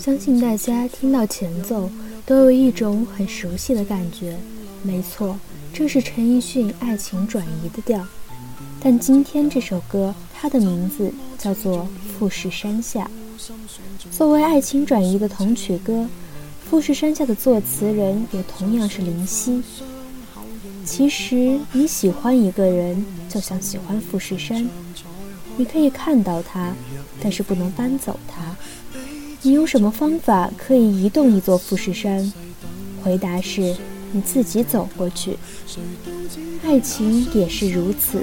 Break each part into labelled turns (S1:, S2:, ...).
S1: 相信大家听到前奏，都有一种很熟悉的感觉。没错，这是陈奕迅《爱情转移》的调。但今天这首歌，它的名字叫做《富士山下》。作为爱情转移的童曲歌，《富士山下》的作词人也同样是林夕。其实你喜欢一个人，就像喜欢富士山，你可以看到它，但是不能搬走它。你用什么方法可以移动一座富士山？回答是你自己走过去。爱情也是如此。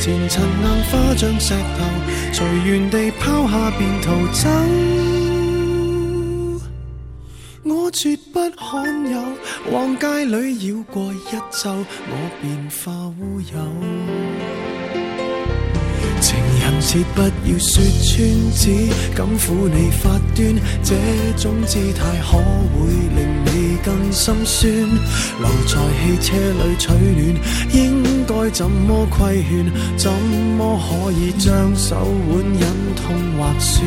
S2: 前尘硬化像石头，随缘地抛下便逃走。我绝不罕有，往街里绕过一周，我便化乌有。情人节不要说穿，只敢抚你發端，這種姿態可會令你更心酸？留在汽車里取暖，應該怎麼規劝？怎麼可以將手腕忍痛劃损？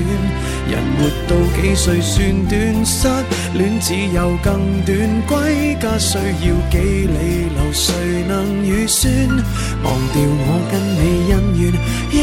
S2: 人活到幾歲算短？失戀只有更短。歸家需要幾里路？誰能預算？忘掉我跟你恩怨。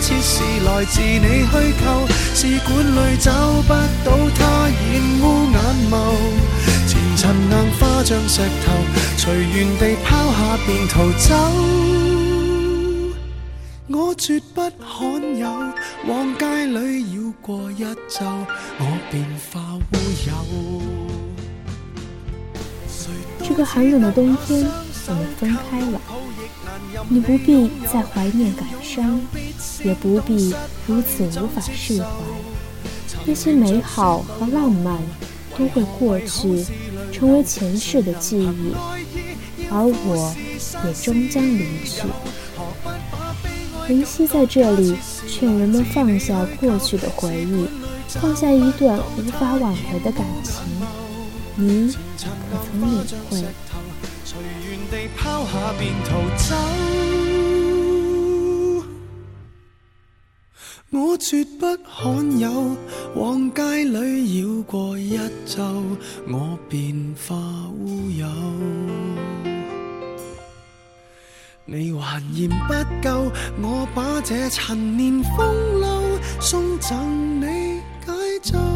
S2: 设是来自你虚构，试管里找不到它，染污眼眸。前尘硬化像石头，随缘地抛下便逃走。我绝不罕有，往街里绕过一周，我便化乌有。
S1: 这个寒冷的冬天，我们分开了，你不必再怀念感伤，也不必如此无法释怀。那些美好和浪漫都会过去，成为前世的记忆，而我也终将离去。林夕在这里劝人们放下过去的回忆，放下一段无法挽回的感情，你可曾领会？
S2: 抛下便逃走，我绝不罕有。往街里绕过一周，我便化乌有。你还嫌不够？我把这陈年风流送赠你解咒。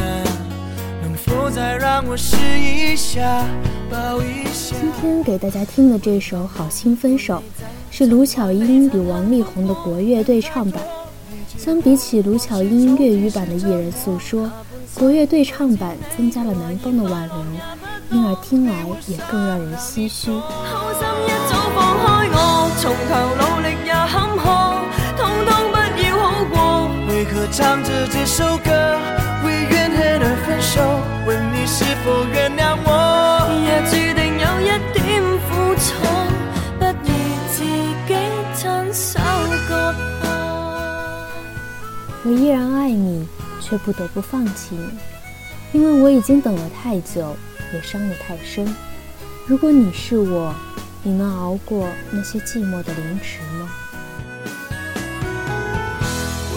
S1: 今天给大家听的这首《好心分手》，是卢巧音与王力宏的国乐对唱版。相比起卢巧音粤语版的《一人诉说》，国乐对唱版增加了南方的婉柔，因而听来也更让人唏嘘。
S2: 为何唱着这首歌为会？手，我
S1: 依然爱你，却不得不放弃你，因为我已经等了太久，也伤得太深。如果你是我，你能熬过那些寂寞的凌迟吗？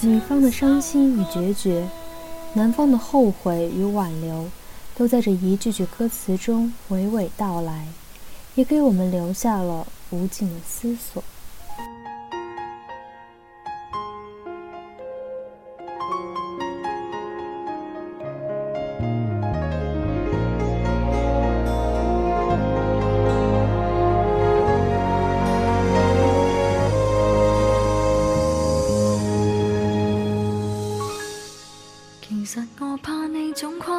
S1: 女方的伤心与决绝，男方的后悔与挽留，都在这一句句歌词中娓娓道来，也给我们留下了无尽的思索。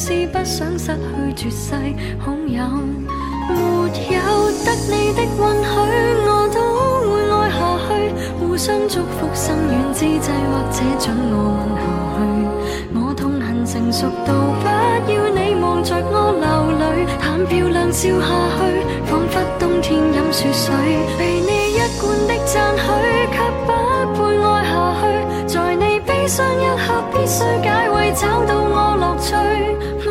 S3: 是不想失去绝世好友，没有得你的允许，我都会爱下去。互相祝福，心软之际，或者准我吻下去。我痛恨成熟到不要你望着我流泪，谈漂亮笑下去，仿佛冬天饮雪水，被你一贯的赞许。相一刻必须解慰，找到我乐趣。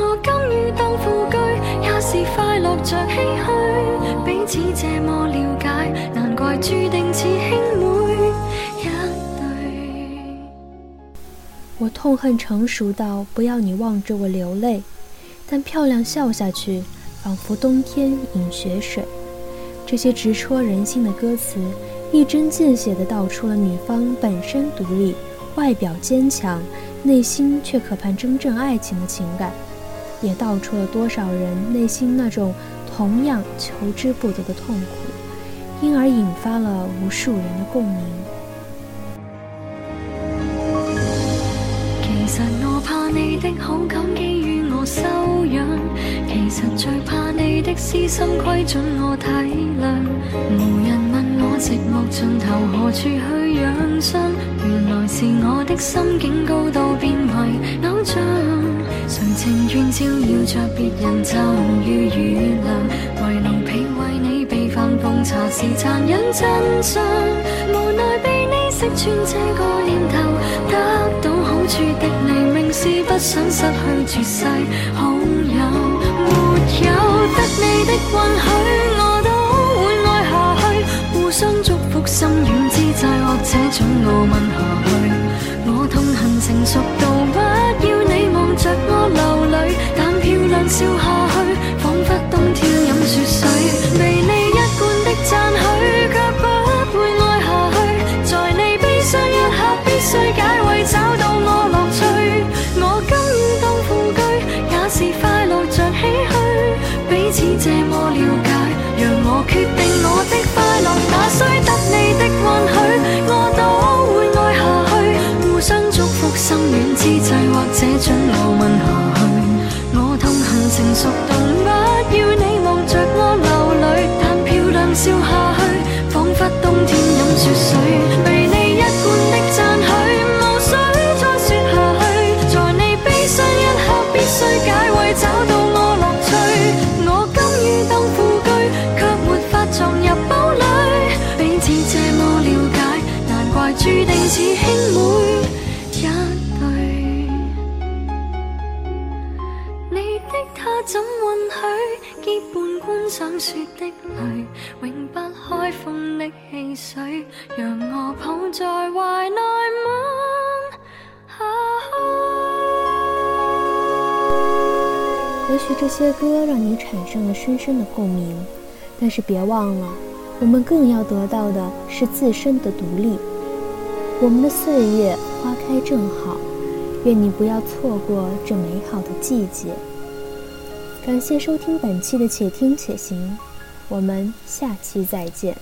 S3: 我甘于当副居，也是快乐着唏嘘。彼此这么了解，难怪注定似兄妹一对。
S1: 我痛恨成熟到不要你望着我流泪，但漂亮笑下去，仿佛冬天饮雪水。这些直戳人心的歌词。一针见血地道出了女方本身独立、外表坚强内心却渴盼真正爱情的情感也道出了多少人内心那种同样求之不得的痛苦因而引发了无数人的共鸣其实我怕
S3: 你的好感给予我收养其实最怕你的私心窥准我体谅无人问我寂寞尽头何处去养伤原來是我的心境高度變為偶像，常情願照耀着別人，就如月亮。為奴婢為你備飯奉茶是殘忍真相，無奈被你識穿這個念頭，得到好處的你，明是不想失去絕世好友，沒有得你的允許。心软之際，或者准我問下去。我痛恨成熟到不要你望着我流泪，但漂亮笑下去，仿佛冬天飲雪水。被你一貫的讚許，卻不會愛下去。在你悲伤一刻，必須解慰，找到我樂趣。我甘当副居，也是快樂着唏嘘。彼此這麼了解，讓我決定我的快樂，那需得。这阵浪。许结伴观赏雪的的泪，永不开封汽水，让我抱在怀内吻下去。
S1: 也许这些歌让你产生了深深的共鸣，但是别忘了，我们更要得到的是自身的独立。我们的岁月花开正好，愿你不要错过这美好的季节。感谢收听本期的《且听且行》，我们下期再见。